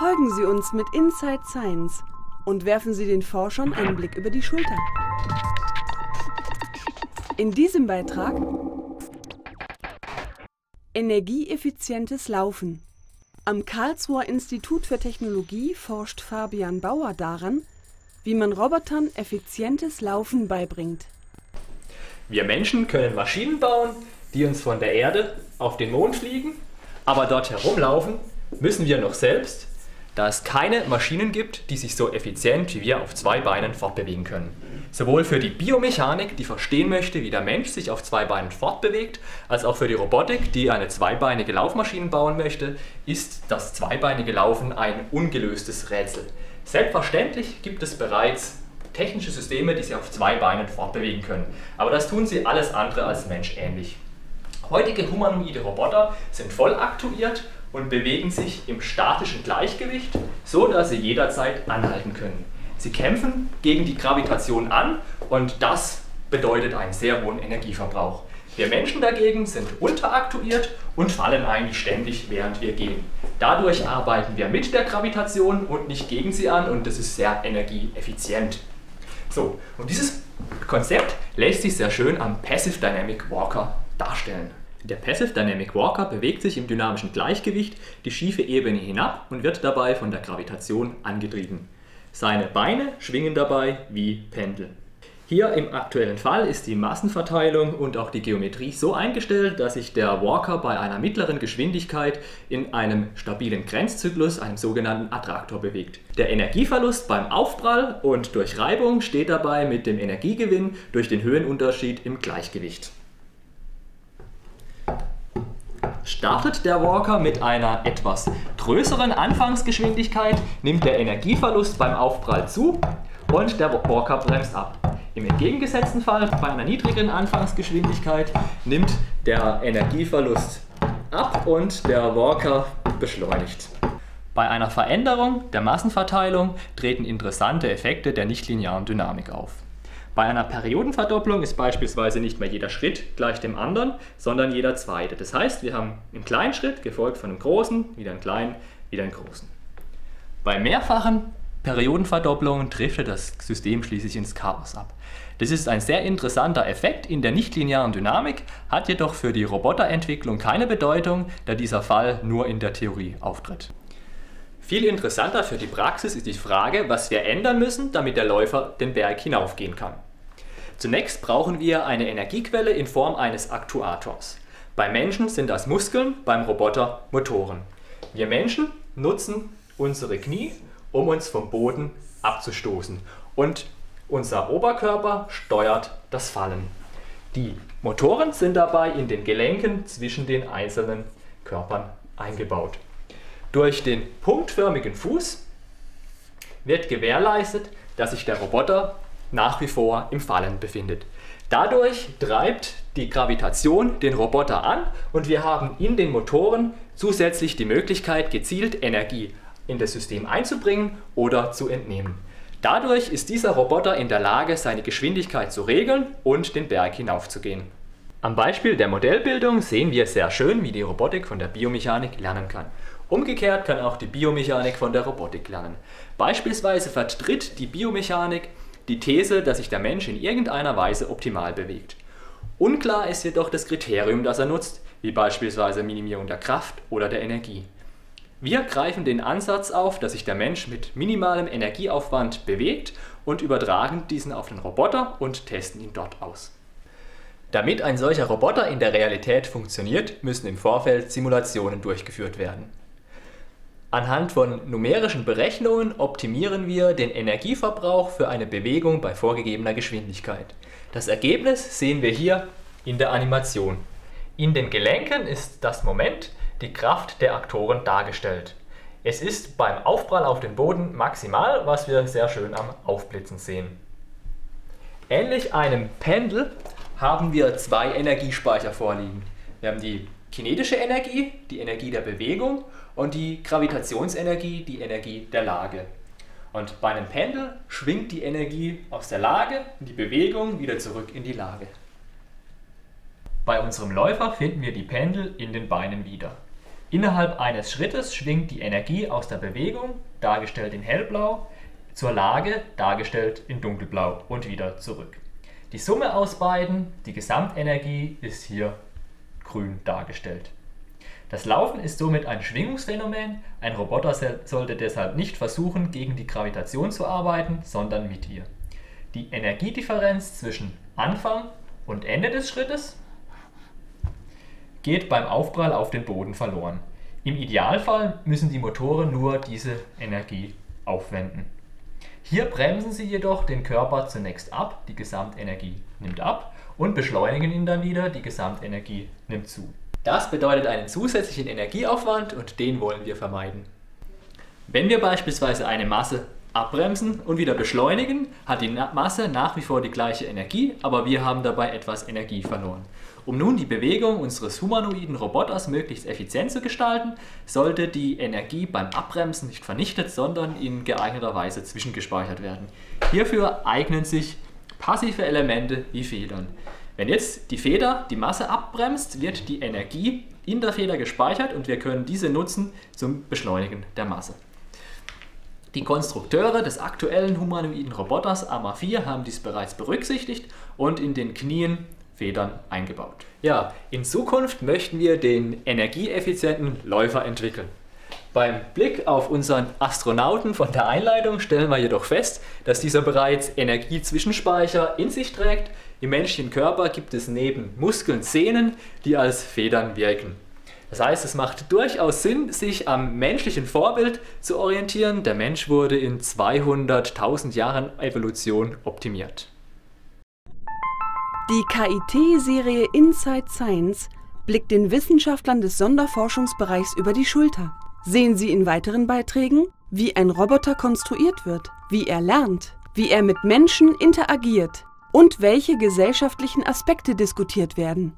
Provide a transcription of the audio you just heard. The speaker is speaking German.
Folgen Sie uns mit Inside Science und werfen Sie den Forschern einen Blick über die Schulter. In diesem Beitrag Energieeffizientes Laufen. Am Karlsruher Institut für Technologie forscht Fabian Bauer daran, wie man Robotern effizientes Laufen beibringt. Wir Menschen können Maschinen bauen, die uns von der Erde auf den Mond fliegen, aber dort herumlaufen müssen wir noch selbst, da es keine Maschinen gibt, die sich so effizient wie wir auf zwei Beinen fortbewegen können. Sowohl für die Biomechanik, die verstehen möchte, wie der Mensch sich auf zwei Beinen fortbewegt, als auch für die Robotik, die eine zweibeinige Laufmaschine bauen möchte, ist das zweibeinige Laufen ein ungelöstes Rätsel. Selbstverständlich gibt es bereits technische Systeme, die sich auf zwei Beinen fortbewegen können, aber das tun sie alles andere als menschähnlich. Heutige humanoide Roboter sind voll aktuiert und bewegen sich im statischen Gleichgewicht, so dass sie jederzeit anhalten können. Sie kämpfen gegen die Gravitation an und das bedeutet einen sehr hohen Energieverbrauch. Wir Menschen dagegen sind unteraktuiert und fallen eigentlich ständig, während wir gehen. Dadurch arbeiten wir mit der Gravitation und nicht gegen sie an und das ist sehr energieeffizient. So, und dieses Konzept lässt sich sehr schön am Passive Dynamic Walker darstellen. Der Passive Dynamic Walker bewegt sich im dynamischen Gleichgewicht die schiefe Ebene hinab und wird dabei von der Gravitation angetrieben. Seine Beine schwingen dabei wie Pendel. Hier im aktuellen Fall ist die Massenverteilung und auch die Geometrie so eingestellt, dass sich der Walker bei einer mittleren Geschwindigkeit in einem stabilen Grenzzyklus, einem sogenannten Attraktor, bewegt. Der Energieverlust beim Aufprall und durch Reibung steht dabei mit dem Energiegewinn durch den Höhenunterschied im Gleichgewicht. Startet der Walker mit einer etwas größeren Anfangsgeschwindigkeit, nimmt der Energieverlust beim Aufprall zu und der Walker bremst ab. Im entgegengesetzten Fall, bei einer niedrigeren Anfangsgeschwindigkeit, nimmt der Energieverlust ab und der Walker beschleunigt. Bei einer Veränderung der Massenverteilung treten interessante Effekte der nichtlinearen Dynamik auf. Bei einer Periodenverdopplung ist beispielsweise nicht mehr jeder Schritt gleich dem anderen, sondern jeder zweite. Das heißt, wir haben einen kleinen Schritt gefolgt von einem großen, wieder einen kleinen, wieder einen großen. Bei mehrfachen Periodenverdopplungen driftet das System schließlich ins Chaos ab. Das ist ein sehr interessanter Effekt in der nichtlinearen Dynamik, hat jedoch für die Roboterentwicklung keine Bedeutung, da dieser Fall nur in der Theorie auftritt. Viel interessanter für die Praxis ist die Frage, was wir ändern müssen, damit der Läufer den Berg hinaufgehen kann. Zunächst brauchen wir eine Energiequelle in Form eines Aktuators. Beim Menschen sind das Muskeln, beim Roboter Motoren. Wir Menschen nutzen unsere Knie, um uns vom Boden abzustoßen. Und unser Oberkörper steuert das Fallen. Die Motoren sind dabei in den Gelenken zwischen den einzelnen Körpern eingebaut. Durch den punktförmigen Fuß wird gewährleistet, dass sich der Roboter nach wie vor im Fallen befindet. Dadurch treibt die Gravitation den Roboter an und wir haben in den Motoren zusätzlich die Möglichkeit, gezielt Energie in das System einzubringen oder zu entnehmen. Dadurch ist dieser Roboter in der Lage, seine Geschwindigkeit zu regeln und den Berg hinaufzugehen. Am Beispiel der Modellbildung sehen wir sehr schön, wie die Robotik von der Biomechanik lernen kann. Umgekehrt kann auch die Biomechanik von der Robotik lernen. Beispielsweise vertritt die Biomechanik die These, dass sich der Mensch in irgendeiner Weise optimal bewegt. Unklar ist jedoch das Kriterium, das er nutzt, wie beispielsweise Minimierung der Kraft oder der Energie. Wir greifen den Ansatz auf, dass sich der Mensch mit minimalem Energieaufwand bewegt und übertragen diesen auf den Roboter und testen ihn dort aus. Damit ein solcher Roboter in der Realität funktioniert, müssen im Vorfeld Simulationen durchgeführt werden. Anhand von numerischen Berechnungen optimieren wir den Energieverbrauch für eine Bewegung bei vorgegebener Geschwindigkeit. Das Ergebnis sehen wir hier in der Animation. In den Gelenken ist das Moment die Kraft der Aktoren dargestellt. Es ist beim Aufprall auf den Boden maximal, was wir sehr schön am Aufblitzen sehen. Ähnlich einem Pendel haben wir zwei Energiespeicher vorliegen. Wir haben die kinetische Energie, die Energie der Bewegung und die Gravitationsenergie, die Energie der Lage. Und bei einem Pendel schwingt die Energie aus der Lage in die Bewegung wieder zurück in die Lage. Bei unserem Läufer finden wir die Pendel in den Beinen wieder. Innerhalb eines Schrittes schwingt die Energie aus der Bewegung, dargestellt in hellblau, zur Lage, dargestellt in dunkelblau und wieder zurück. Die Summe aus beiden, die Gesamtenergie, ist hier grün dargestellt. Das Laufen ist somit ein Schwingungsphänomen. Ein Roboter sollte deshalb nicht versuchen, gegen die Gravitation zu arbeiten, sondern mit ihr. Die Energiedifferenz zwischen Anfang und Ende des Schrittes geht beim Aufprall auf den Boden verloren. Im Idealfall müssen die Motoren nur diese Energie aufwenden. Hier bremsen sie jedoch den Körper zunächst ab, die Gesamtenergie nimmt ab und beschleunigen ihn dann wieder, die Gesamtenergie nimmt zu. Das bedeutet einen zusätzlichen Energieaufwand und den wollen wir vermeiden. Wenn wir beispielsweise eine Masse abbremsen und wieder beschleunigen, hat die Masse nach wie vor die gleiche Energie, aber wir haben dabei etwas Energie verloren. Um nun die Bewegung unseres humanoiden Roboters möglichst effizient zu gestalten, sollte die Energie beim Abbremsen nicht vernichtet, sondern in geeigneter Weise zwischengespeichert werden. Hierfür eignen sich passive Elemente wie Federn. Wenn jetzt die Feder die Masse abbremst, wird die Energie in der Feder gespeichert und wir können diese nutzen zum Beschleunigen der Masse. Die Konstrukteure des aktuellen humanoiden Roboters AMA 4 haben dies bereits berücksichtigt und in den Knien Federn eingebaut. Ja, in Zukunft möchten wir den energieeffizienten Läufer entwickeln. Beim Blick auf unseren Astronauten von der Einleitung stellen wir jedoch fest, dass dieser bereits Energiezwischenspeicher in sich trägt, im menschlichen Körper gibt es neben Muskeln Sehnen, die als Federn wirken. Das heißt, es macht durchaus Sinn, sich am menschlichen Vorbild zu orientieren. Der Mensch wurde in 200.000 Jahren Evolution optimiert. Die KIT-Serie Inside Science blickt den Wissenschaftlern des Sonderforschungsbereichs über die Schulter. Sehen Sie in weiteren Beiträgen, wie ein Roboter konstruiert wird, wie er lernt, wie er mit Menschen interagiert, und welche gesellschaftlichen Aspekte diskutiert werden